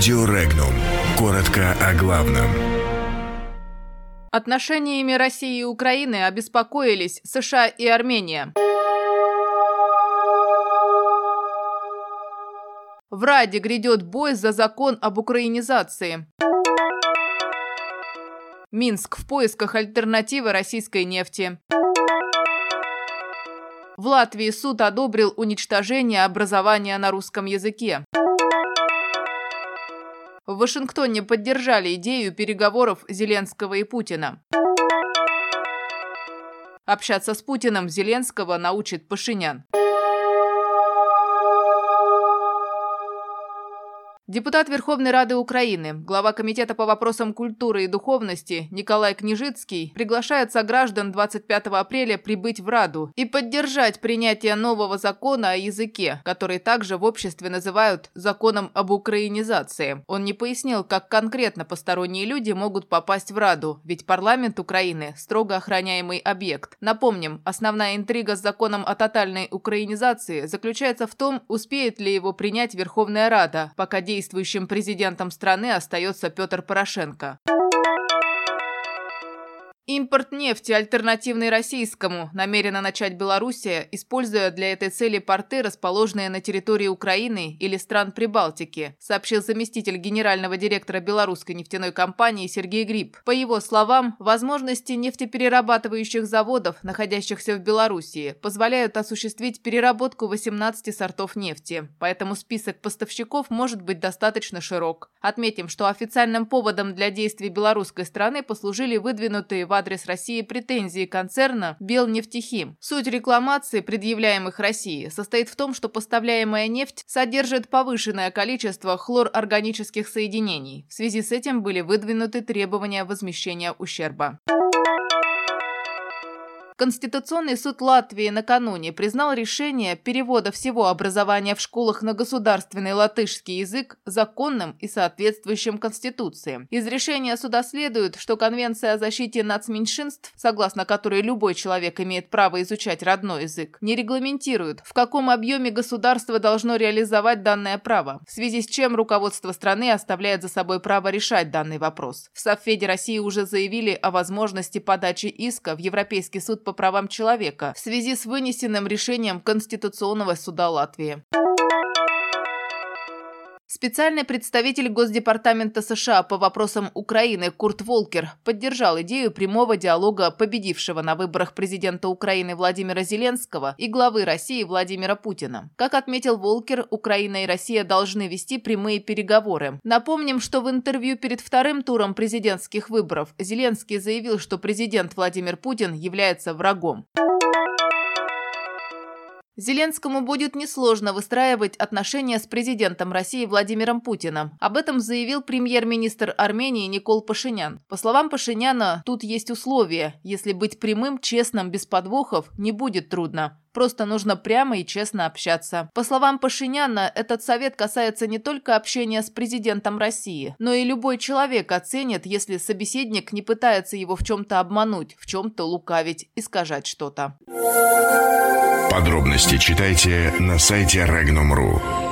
Радио Регнум. Коротко о главном. Отношениями России и Украины обеспокоились США и Армения. В Раде грядет бой за закон об украинизации. Минск в поисках альтернативы российской нефти. В Латвии суд одобрил уничтожение образования на русском языке. В Вашингтоне поддержали идею переговоров Зеленского и Путина. Общаться с Путиным Зеленского научит Пашинян. Депутат Верховной Рады Украины, глава Комитета по вопросам культуры и духовности Николай Княжицкий приглашает сограждан 25 апреля прибыть в Раду и поддержать принятие нового закона о языке, который также в обществе называют законом об украинизации. Он не пояснил, как конкретно посторонние люди могут попасть в Раду, ведь парламент Украины – строго охраняемый объект. Напомним, основная интрига с законом о тотальной украинизации заключается в том, успеет ли его принять Верховная Рада, пока действует действующим президентом страны остается Петр Порошенко. Импорт нефти, альтернативный российскому, намерена начать Белоруссия, используя для этой цели порты, расположенные на территории Украины или стран Прибалтики, сообщил заместитель генерального директора белорусской нефтяной компании Сергей Гриб. По его словам, возможности нефтеперерабатывающих заводов, находящихся в Белоруссии, позволяют осуществить переработку 18 сортов нефти, поэтому список поставщиков может быть достаточно широк. Отметим, что официальным поводом для действий белорусской страны послужили выдвинутые в адрес России претензии концерна «Белнефтехим». Суть рекламации, предъявляемых России, состоит в том, что поставляемая нефть содержит повышенное количество хлорорганических соединений. В связи с этим были выдвинуты требования возмещения ущерба. Конституционный суд Латвии накануне признал решение перевода всего образования в школах на государственный латышский язык законным и соответствующим Конституции. Из решения суда следует, что Конвенция о защите нацменьшинств, согласно которой любой человек имеет право изучать родной язык, не регламентирует, в каком объеме государство должно реализовать данное право, в связи с чем руководство страны оставляет за собой право решать данный вопрос. В Совфеде России уже заявили о возможности подачи иска в Европейский суд по по правам человека в связи с вынесенным решением Конституционного суда Латвии. Специальный представитель Госдепартамента США по вопросам Украины Курт Волкер поддержал идею прямого диалога победившего на выборах президента Украины Владимира Зеленского и главы России Владимира Путина. Как отметил Волкер, Украина и Россия должны вести прямые переговоры. Напомним, что в интервью перед вторым туром президентских выборов Зеленский заявил, что президент Владимир Путин является врагом. Зеленскому будет несложно выстраивать отношения с президентом России Владимиром Путиным. Об этом заявил премьер-министр Армении Никол Пашинян. По словам Пашиняна, тут есть условия. Если быть прямым, честным, без подвохов, не будет трудно. Просто нужно прямо и честно общаться. По словам Пашиняна, этот совет касается не только общения с президентом России, но и любой человек оценит, если собеседник не пытается его в чем-то обмануть, в чем-то лукавить, искажать что-то. Подробности читайте на сайте Regnum.ru.